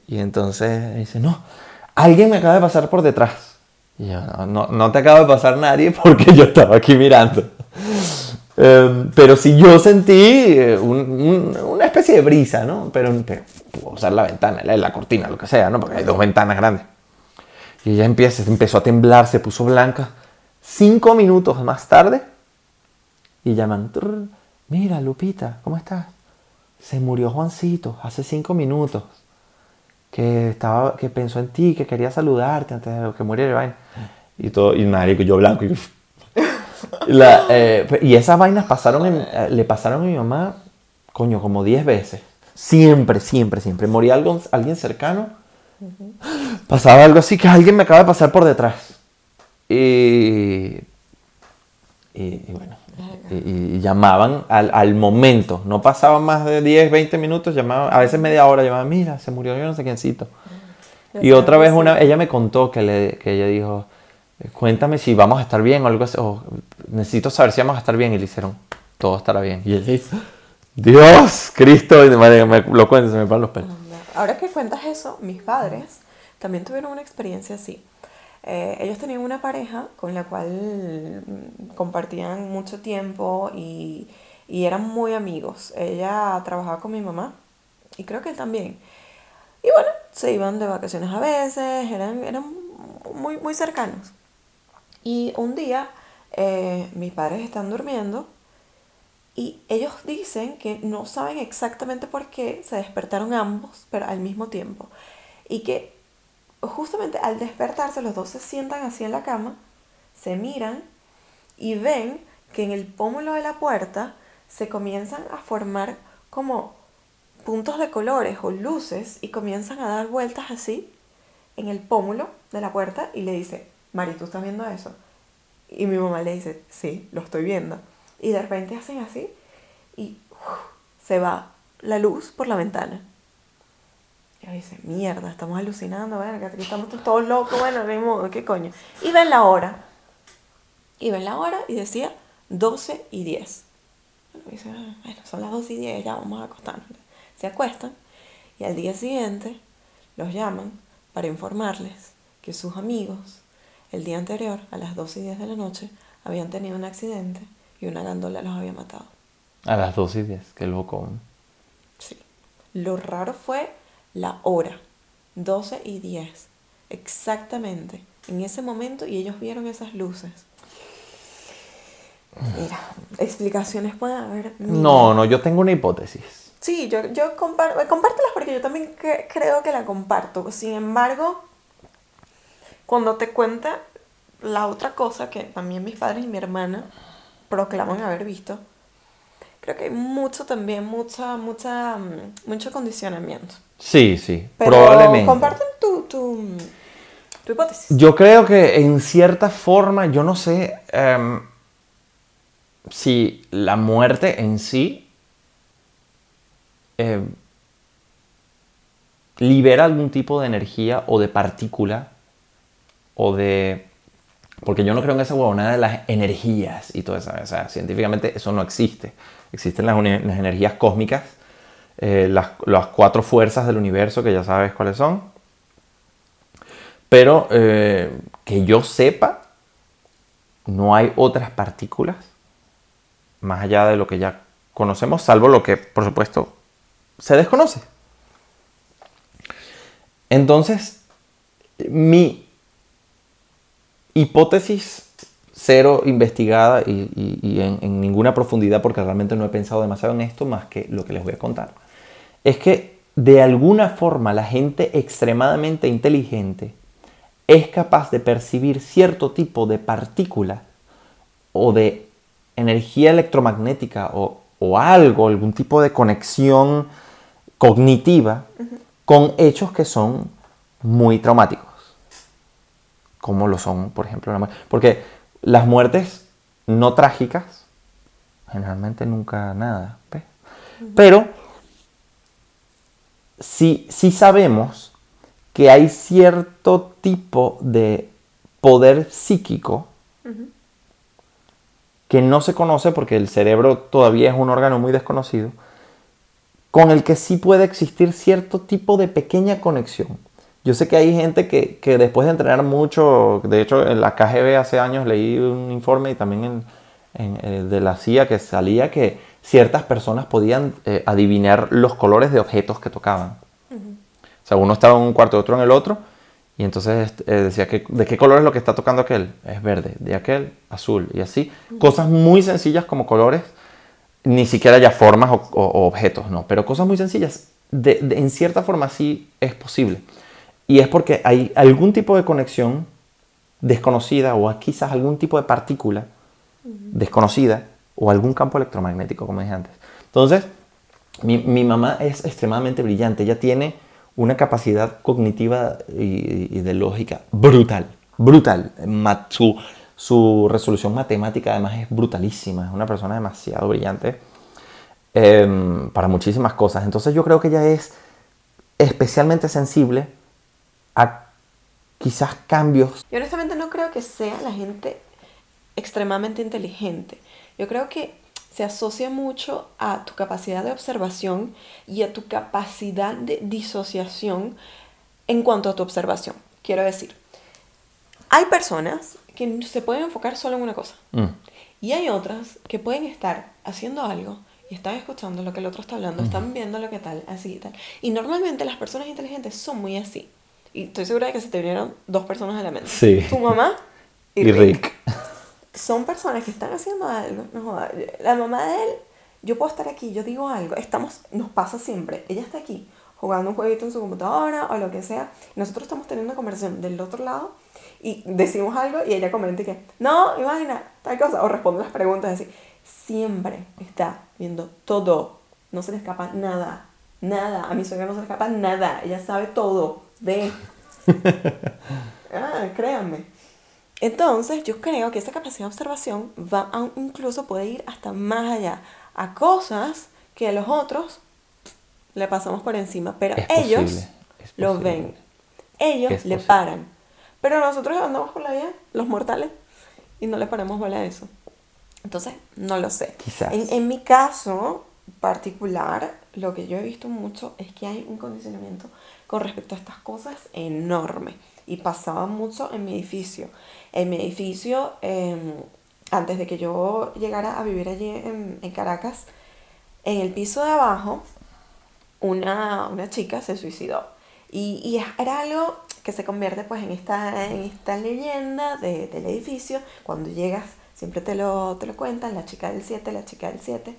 Y entonces dice, no, alguien me acaba de pasar por detrás. Y yo, no, no, no te acaba de pasar nadie porque yo estaba aquí mirando. Em, pero si yo sentí eh, un- un- una especie de brisa, ¿no? Pero, pero puedo usar la ventana, la, la cortina, lo que sea, ¿no? Porque hay dos ventanas grandes. Y ella empieza, empezó a temblar, se puso blanca. Cinco minutos más tarde, y llaman, "Trrr, mira Lupita, ¿cómo estás? Se murió Juancito hace cinco minutos. Que, estaba, que pensó en ti, que quería saludarte antes de que muriera. y vaina". Y todo, y marico, yo blanco. Y, la, eh, y esas vainas pasaron en- eh, le pasaron a mi mamá, coño, como 10 veces. Siempre, siempre, siempre. Moría algo, alguien cercano. Pasaba algo así que alguien me acaba de pasar por detrás. Y, y, y bueno, y, y llamaban al, al momento. No pasaban más de 10, 20 minutos, llamaban, a veces media hora, llamaban, mira, se murió yo no sé quiéncito. Y otra vez una, ella me contó que, le, que ella dijo, cuéntame si vamos a estar bien o algo así, o necesito saber si vamos a estar bien. Y le hicieron, todo estará bien. Y ella dice, Dios, Cristo, y me, me- lo cuento, se me paran los pelos. Ahora que cuentas eso, mis padres también tuvieron una experiencia así. Eh, ellos tenían una pareja con la cual mm, compartían mucho tiempo y, y eran muy amigos. Ella trabajaba con mi mamá y creo que él también. Y bueno, se iban de vacaciones a veces, eran, eran muy, muy cercanos. Y un día eh, mis padres están durmiendo y ellos dicen que no saben exactamente por qué se despertaron ambos, pero al mismo tiempo. Y que justamente al despertarse los dos se sientan así en la cama, se miran y ven que en el pómulo de la puerta se comienzan a formar como puntos de colores o luces y comienzan a dar vueltas así en el pómulo de la puerta y le dice, Mari, ¿tú estás viendo eso? Y mi mamá le dice, sí, lo estoy viendo. Y de repente hacen así y se va la luz por la ventana. Y dice, mierda, estamos alucinando, aquí estamos todos locos, bueno, ni modo, ¿qué coño? Y ven la hora. Y ven la hora y decía 12 y 10. Bueno, dice, "Ah, bueno, son las 12 y 10, ya vamos a acostarnos. Se acuestan y al día siguiente los llaman para informarles que sus amigos el día anterior, a las 12 y 10 de la noche, habían tenido un accidente y una gandola los había matado. A las 2 y 10, qué loco. Sí. Lo raro fue la hora, 12 y 10, exactamente, en ese momento y ellos vieron esas luces. Mira, explicaciones pueden haber. No, no, yo tengo una hipótesis. Sí, yo, yo comparto, compártelas porque yo también cre- creo que la comparto. Sin embargo, cuando te cuenta la otra cosa que también mis padres y mi hermana proclaman haber visto, creo que hay mucho también, mucha, mucha, mm, mucho condicionamiento. Sí, sí, Pero probablemente. comparten tu, tu, tu hipótesis. Yo creo que en cierta forma, yo no sé em, si la muerte en sí em, libera algún tipo de energía o de partícula o de... Porque yo no creo en esa huevonada de las energías y todo eso. O sea, científicamente eso no existe. Existen las, las energías cósmicas, eh, las, las cuatro fuerzas del universo, que ya sabes cuáles son. Pero eh, que yo sepa, no hay otras partículas más allá de lo que ya conocemos, salvo lo que, por supuesto, se desconoce. Entonces, mi hipótesis cero investigada y, y- y en, en ninguna profundidad, porque realmente no he pensado demasiado en esto más que lo que les voy a contar, es que de alguna forma la gente extremadamente inteligente es capaz de percibir cierto tipo de partícula o de energía electromagnética o, o algo, algún tipo de conexión cognitiva con hechos que son muy traumáticos. Como lo son, por ejemplo, la muerte. Porque las muertes no trágicas, generalmente nunca nada. ¿ves? Pero sí, sí sabemos que hay cierto tipo de poder psíquico que no se conoce porque el cerebro todavía es un órgano muy desconocido, con el que sí puede existir cierto tipo de pequeña conexión Yo sé que hay gente que, que después de entrenar mucho, de hecho en la KGB hace años leí un informe y también en, en, eh, de la CIA que salía que ciertas personas podían eh, adivinar los colores de objetos que tocaban. O sea, uno estaba en un cuarto, otro en el otro, y entonces eh, decía que de qué color es lo que está tocando aquel. Es verde, de aquel, azul, y así. Cosas muy sencillas como colores, ni siquiera ya formas o, o- objetos, no, pero cosas muy sencillas. De- de- en cierta forma sí es posible. Y es porque hay algún tipo de conexión desconocida o quizás algún tipo de partícula desconocida o algún campo electromagnético, como dije antes. Entonces, mi, mi mamá es extremadamente brillante. Ella tiene una capacidad cognitiva y, y de lógica brutal, brutal. Ma- Su, su resolución matemática además es brutalísima. Es una persona demasiado brillante em, para muchísimas cosas. Entonces yo creo que ella es especialmente sensible a quizás cambios. Yo honestamente no creo que sea la gente extremadamente inteligente. Yo creo que se asocia mucho a tu capacidad de observación y a tu capacidad de disociación en cuanto a tu observación. Quiero decir, hay personas que se pueden enfocar solo en una cosa Mm, y hay otras que pueden estar haciendo algo y están escuchando lo que el otro está hablando, están viendo lo que tal, así y tal. Y normalmente las personas inteligentes son muy así. Y estoy segura de que se te vinieron dos personas a la mente. Sí. Tu mamá y, y Rick. Rick. Son personas que están haciendo algo. No joda, La mamá de él, yo puedo estar aquí, yo digo algo. Estamos, nos pasa siempre. Ella está aquí jugando un jueguito en su computadora o lo que sea. Nosotros estamos teniendo una conversación del otro lado y decimos algo y ella comenta y que, no, imagina, tal cosa. O responde las preguntas así. Siempre está viendo todo. No se le escapa nada. Nada. A mi suegra no se le escapa nada. Ella sabe todo. Ve. [LAUGHS] ah, créanme. Entonces, yo creo que esa capacidad de observación va a, incluso puede ir hasta más allá a cosas que a los otros le pasamos por encima, pero Es ellos lo ven. Ellos Es le posible. paran. Pero nosotros andamos por la vida, los mortales, y no le paramos bola a eso. Entonces, no lo sé. Quizás. En, en mi caso particular, lo que yo he visto mucho es que hay un condicionamiento con respecto a estas cosas enorme. Y pasaba mucho en mi edificio. En mi edificio, eh, antes de que yo llegara a vivir allí en, Caracas, en el piso de abajo, una, una chica se suicidó. Y, y era algo que se convierte pues en esta, en esta leyenda de- del edificio. Cuando llegas siempre te lo, te lo cuentan, la chica del 7, la chica del 7.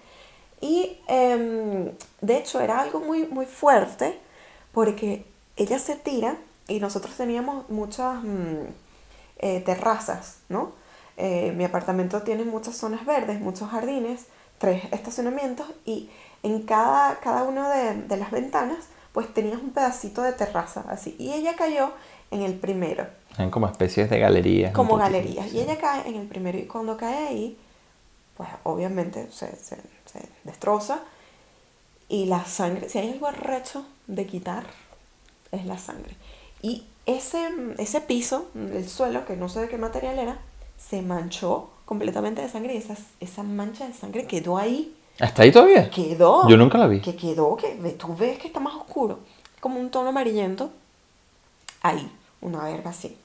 Y em, de hecho era algo muy, muy fuerte porque ella se tira y nosotros teníamos muchas mm, eh, terrazas, ¿no? Eh, mi apartamento tiene muchas zonas verdes, muchos jardines, tres estacionamientos y en cada, cada una de, de las ventanas pues tenías un pedacito de terraza así. Y ella cayó en el primero Eran como especies de galerías. como galerías. sí. Y ella cae en el primero y cuando cae ahí, pues obviamente se, se, se destroza y la sangre, si hay algo arrecho de quitar, es la sangre. Y ese, ese piso, el suelo, que no sé de qué material era, se manchó completamente de sangre y esa, esa mancha de sangre quedó ahí. ¿Está ahí todavía? Quedó. Yo nunca la vi. Que quedó, que tú ves que está más oscuro, como un tono amarillento. Ahí, una verga así.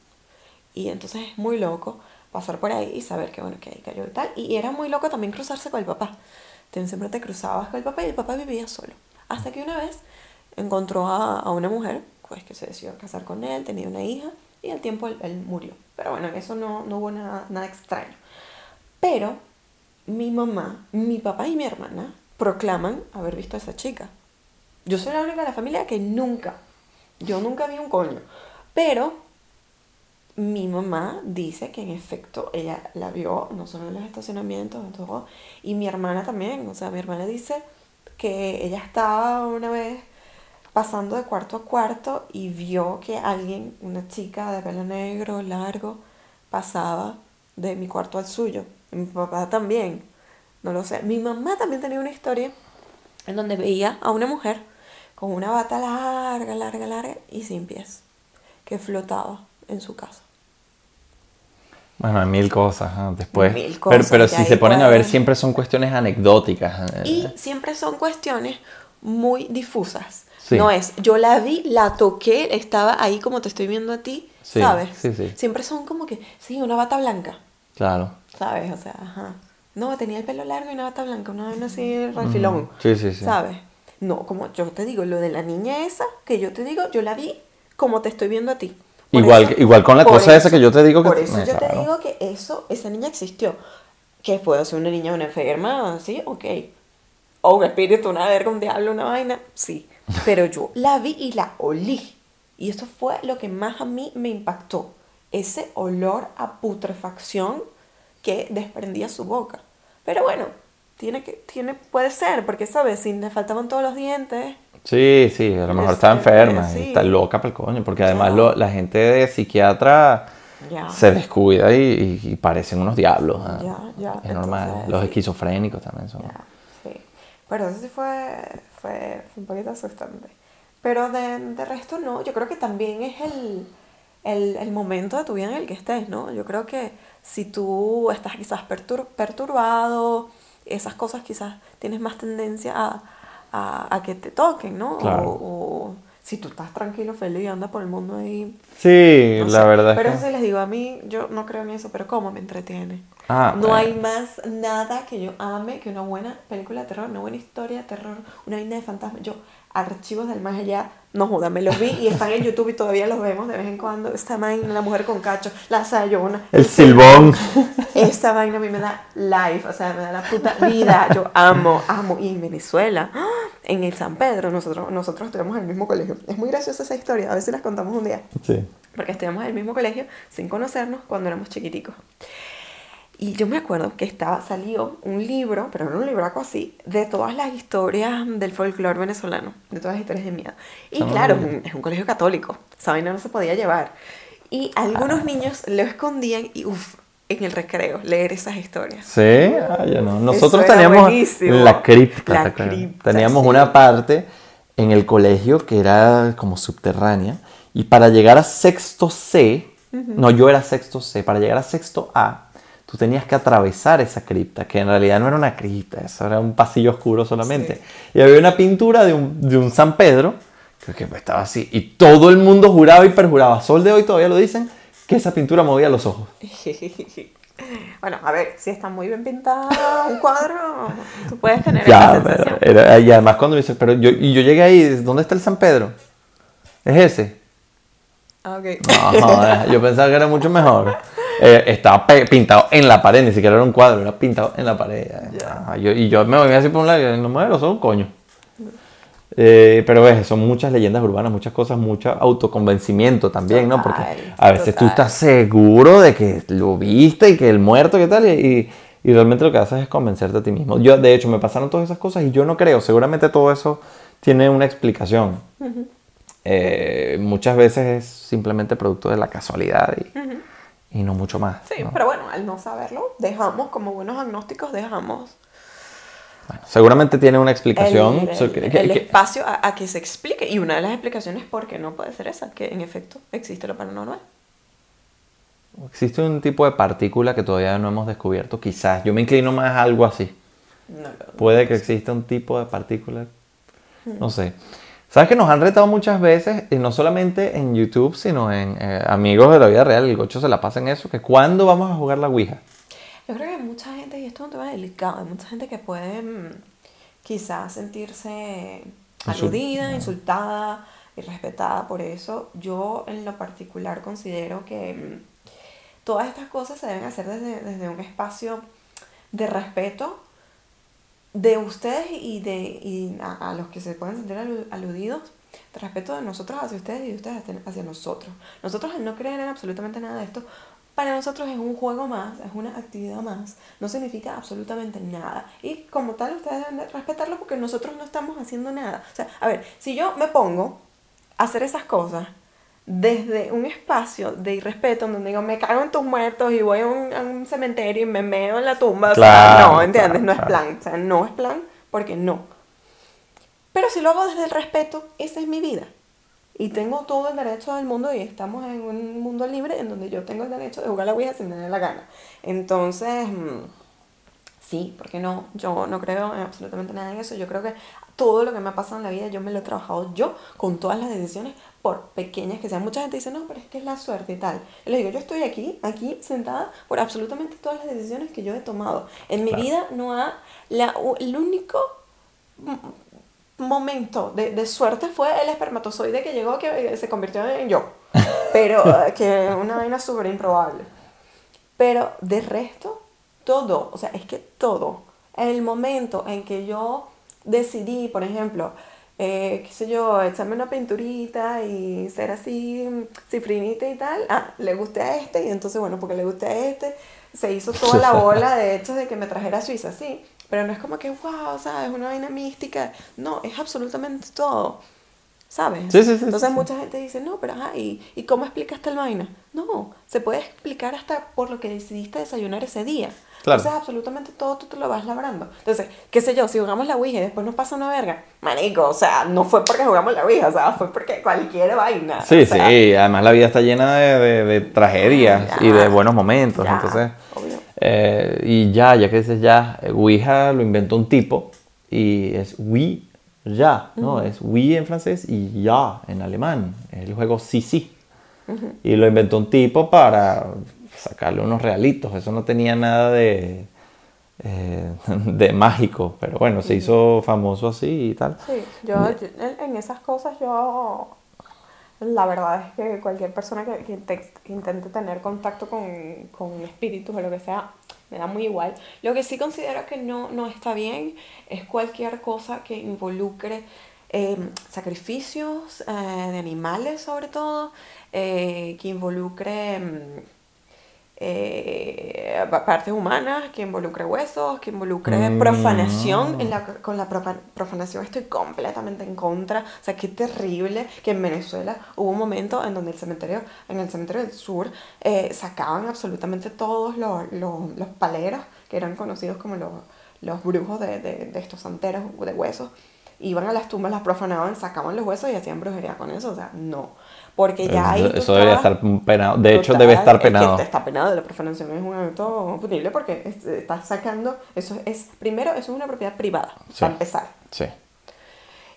Y entonces es muy loco pasar por ahí y saber que bueno, que ahí cayó y tal. Y era muy loco también cruzarse con el papá. Entonces, siempre te cruzabas con el papá y el papá vivía solo. Hasta que una vez encontró a, a una mujer, pues que se decidió casar con él, tenía una hija, y al tiempo él, él murió. Pero bueno, en eso no, no hubo nada, nada extraño. Pero mi mamá, mi papá y mi hermana proclaman haber visto a esa chica. Yo soy la única de la familia que nunca, yo nunca vi un coño. Pero mi mamá dice que en efecto ella la vio, no solo en los estacionamientos, en todo, y mi hermana también. O sea, mi hermana dice que ella estaba una vez pasando de cuarto a cuarto y vio que alguien, una chica de pelo negro, largo, pasaba de mi cuarto al suyo. Y mi papá también, no lo sé. Mi mamá también tenía una historia en donde veía a una mujer con una bata larga, larga, larga y sin pies, que flotaba en su casa. Bueno, hay mil cosas ¿ah? después. Mil pero cosas pero que si se ponen a ver, siempre son cuestiones anecdóticas. Y eh, siempre son cuestiones muy difusas. Sí. No es, yo la vi, la toqué, estaba ahí como te estoy viendo a ti, Sí, ¿sabes? sí, sí. Siempre son como que, sí, una bata blanca, Claro. ¿sabes? O sea, ajá. No, tenía el pelo largo y una bata blanca, una vaina así, refilón. Sí, sí, sí. ¿Sabes? No, como yo te digo, lo de la niña esa, que yo te digo, yo la vi como te estoy viendo a ti. Por Igual, eso- igual con la cosa esa que yo te digo que... Por eso yo te digo que eso, esa niña existió. Que puede ser una niña, una enferma, sí, ok. O un espíritu, una verga, un diablo, una vaina, sí. Pero yo la vi y la olí. Y eso fue lo que más a mí me impactó. Ese olor a putrefacción que desprendía su boca. Pero bueno, tiene que, tiene, puede ser, porque sabes, si le faltaban todos los dientes, Sí, sí, a lo mejor Este, está enferma, sí. está loca para el coño, porque además lo- la gente de psiquiatra se descuida y, y- y parecen unos diablos. ¿ah? Ya, ya, Es normal. entonces, Los esquizofrénicos también son. Pero eso sí fue, fue, fue un poquito asustante. Pero de, de resto no, yo creo que también es el, el, el momento de tu vida en el que estés, ¿no? Yo creo que si tú estás quizás pertur- perturbado, esas cosas quizás tienes más tendencia a, a, a que te toquen, ¿no? Claro. O, o si tú estás tranquilo, feliz y andas por el mundo ahí. Sí, no la sé. verdad Pero es que... sí les digo, a mí yo no creo en eso, pero ¿cómo me entretiene? Ah, no bueno. hay más nada que yo ame que una buena película de terror, una buena historia de terror, una vaina de fantasma. Yo, archivos del más allá, no joda, me los vi y están en YouTube y todavía los vemos de vez en cuando. Esta vaina, la mujer con cacho, la sayona. El silbón. [LAUGHS] Esta vaina a mí me da life, o sea, me da la puta vida. Yo amo, amo. Y en Venezuela, ¡ah! en el San Pedro, nosotros, nosotros estudiamos en el mismo colegio. Es muy graciosa esa historia, a ver si las contamos un día Sí. porque estudiamos en el mismo colegio sin conocernos cuando éramos chiquiticos. Y yo me acuerdo que estaba, salió un libro, pero era un libraco así, de todas las historias del folclore venezolano, de todas las historias de miedo. Y Ah. claro, es un, es un colegio católico, esa vaina no se podía llevar. Y algunos niños lo escondían y uff, en el recreo, leer esas historias. Sí, ah, ya no. Nosotros teníamos buenísimo. la cripta. La cripta, teníamos sí. una parte en el colegio que era como subterránea y para llegar a sexto C, no, yo era sexto C, para llegar a sexto A, tú tenías que atravesar esa cripta, que en realidad no era una cripta, eso era un pasillo oscuro solamente. Y había una pintura de un, de un San Pedro, creo que estaba así, y todo el mundo juraba y perjuraba, sol de hoy todavía lo dicen, que esa pintura movía los ojos. [LAUGHS] bueno, a ver, si está muy bien pintado un cuadro, tú puedes tener Ya, esa pero sensación. era- y además cuando me dice, pero yo, y yo llegué ahí, ¿dónde está el San Pedro? ¿Es ese? Ah, ok. No, joder, yo pensaba que era mucho mejor. [LAUGHS] Eh, estaba pintado en la pared, ni siquiera era un cuadro, era pintado en la pared. Ah, yo- y yo me voy así por un lado y no me ojos, coño. Eh, pero ves, son muchas leyendas urbanas, muchas cosas, mucho autoconvencimiento también, ¿no? Porque a veces tú estás seguro de que lo viste y que el muerto, ¿qué tal? Y, y realmente lo que haces es convencerte a ti mismo. Yo, de hecho, me pasaron todas esas cosas y yo no creo, seguramente todo eso tiene una explicación. Eh, muchas veces es simplemente producto de la casualidad y, y no mucho más. Sí, ¿no? pero bueno, al no saberlo, dejamos, como buenos agnósticos, dejamos Bueno, seguramente tiene una el, explicación. el- so- que- el que- espacio a, a que se explique. Y una de las explicaciones por qué no puede ser esa, que en efecto existe lo paranormal. existe un tipo de partícula que todavía no hemos descubierto, quizás. Yo me inclino más a algo así. No lo- Puede que exista un tipo de partícula. No sé. ¿Sabes que nos han retado muchas veces, y no solamente en YouTube, sino en eh, amigos de la vida real? El gocho se la pasa en eso, que cuándo vamos a jugar la Ouija. Yo creo que hay mucha gente, y esto es un tema delicado, hay mucha gente que puede mm, quizás sentirse aludida, insultada, irrespetada por eso. Yo en lo particular considero que mm, todas estas cosas se deben hacer desde, desde un espacio de respeto de ustedes y de y a, los que se pueden sentir alu- aludidos, de respeto de nosotros hacia ustedes y de ustedes hacia- nosotros. Nosotros no creer en absolutamente nada de esto, para nosotros es un juego más, es una actividad más, no significa absolutamente nada. Y como tal, ustedes deben de respetarlo porque nosotros no estamos haciendo nada. O sea, a ver, si yo me pongo a hacer esas cosas desde un espacio de irrespeto en donde digo, me cago en tus muertos y voy a un, a un cementerio y me meo en la tumba, o sea, no, ¿entiendes? claro, no es plan, o sea, no es plan porque no. Pero si lo hago desde el respeto, esa es mi vida. Y tengo todo el derecho del mundo y estamos en un mundo libre en donde yo tengo el derecho de jugar a la Ouija sin tener la gana. Entonces, mm, Sí, porque no, yo no creo en absolutamente nada en eso. Yo creo que todo lo que me ha pasado en la vida yo me lo he trabajado yo con todas las decisiones, por pequeñas que sean. Mucha gente dice, no, pero es que es la suerte y tal. Y le digo, yo estoy aquí, aquí sentada por absolutamente todas las decisiones que yo he tomado. En mi vida no ha, la, el único momento de, de, suerte fue el espermatozoide que llegó que se convirtió en yo. Pero que una vaina súper improbable. Pero de resto, todo, o sea, es que todo. El momento en que yo decidí, por ejemplo, eh, qué sé yo, echarme una pinturita y ser así cifrinita y tal, ah, le guste a este y entonces bueno, porque le guste a este, se hizo toda la [LAUGHS] bola de hecho de que me trajera a Suiza, sí, pero no es como que, wow, ¿sabes? Una vaina mística, no, es absolutamente todo. ¿Sabes? Sí, sí, sí, Entonces mucha gente dice, no, pero ajá, ¿y, ¿y cómo explicaste el vaina? No, se puede explicar hasta por lo que decidiste desayunar ese día. Claro. Entonces absolutamente todo tú te lo vas labrando. Entonces, qué sé yo, si jugamos la Ouija y después nos pasa una verga, manico, o sea, no fue porque jugamos la Ouija, o sea, fue porque cualquier vaina. Sí, o sea, sí, además la vida está llena de, de, de tragedias Ya. y de buenos momentos, Ya, entonces... obvio. eh, y ya, ya que dices ya, eh, Ouija lo inventó un tipo y es oui, ya, ¿no? Es oui en francés y ya en alemán, es el juego sí, sí. Y lo inventó un tipo para sacarle unos realitos, eso no tenía nada de, eh, [LAUGHS] de mágico, pero bueno, se hizo famoso así y tal. Sí, yo, yo en, esas cosas yo, la verdad es que cualquier persona que, que inte- que intente tener contacto con, con espíritus o lo que sea, me da muy igual. Lo que sí considero que no, no está bien es cualquier cosa que involucre eh, sacrificios eh, de animales sobre todo, eh, que involucre... eh, pa- partes humanas, que involucre huesos, que involucre Mm. profanación. En la, con la profanación estoy completamente en contra. O sea, qué terrible que en Venezuela hubo un momento en donde el cementerio, en el cementerio del sur, eh, sacaban absolutamente todos los, los, los paleros, que eran conocidos como los, los brujos de, de, de estos santeros de huesos. Iban a las tumbas, las profanaban, sacaban los huesos y hacían brujería con eso. O sea, no. Porque ya ahí eso estabas- estar penado, de hecho debe estar es que penado. está penado, la profanación es un acto punible porque es- estás sacando, eso es, primero, eso es una propiedad privada, Sí. para empezar. Sí.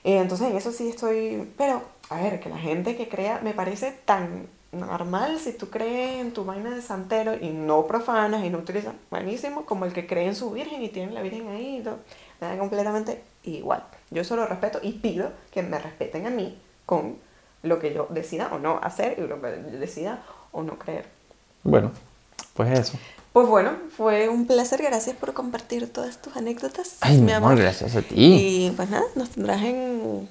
Entonces en eso sí estoy, pero a ver, que la gente que crea, me parece tan normal si tú crees en tu vaina de santero y no profanas y no utilizas, buenísimo, como el que cree en su virgen y tiene la virgen ahí y todo, me da completamente igual. Yo eso lo respeto y pido que me respeten a mí con lo que yo decida o no hacer y lo que yo decida o no creer. Bueno, pues eso. Pues bueno, fue un placer. Gracias por compartir todas tus anécdotas. Ay, mi amor, gracias a ti. Y pues nada, nos tendrás en.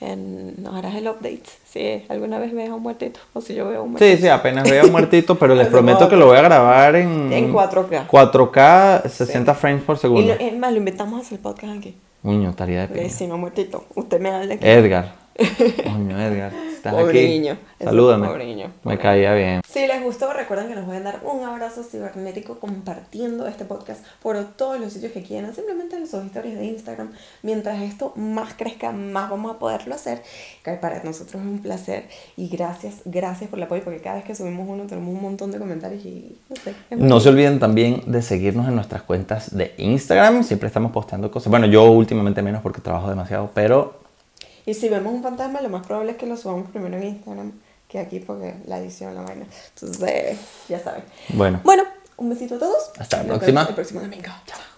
en nos harás el update. Si alguna vez ves a un muertito o si yo veo a un muertito. Sí, sí, apenas vea un muertito, pero [LAUGHS] les prometo que lo voy a grabar en... En 4K. 4K, 60 frames por Y segundo. lo, es más, lo invitamos a hacer el podcast aquí. Uño, estaría de pena. decimos muertito. Usted me habla aquí. Edgar. Coño, Edgar. ¿Estás Pobre aquí? niño. Salúdame. pobre niño, Me caía bien. Si les gustó, recuerden que nos pueden dar un abrazo cibernético compartiendo este podcast por todos los sitios que quieran, simplemente en sus historias de Instagram. Mientras esto más crezca, más vamos a poderlo hacer. Que para nosotros es un placer y gracias, gracias por el apoyo, porque cada vez que subimos uno tenemos un montón de comentarios y no sé. No se olviden también de seguirnos en nuestras cuentas de Instagram. Siempre estamos postando cosas. Bueno, yo últimamente menos porque trabajo demasiado, pero Y si vemos un fantasma, lo más probable es que lo subamos primero en Instagram que aquí, porque la edición, la vaina. Entonces, ya saben. bueno. Bueno, un besito a todos. Hasta la Nos próxima. El próximo domingo. Chao.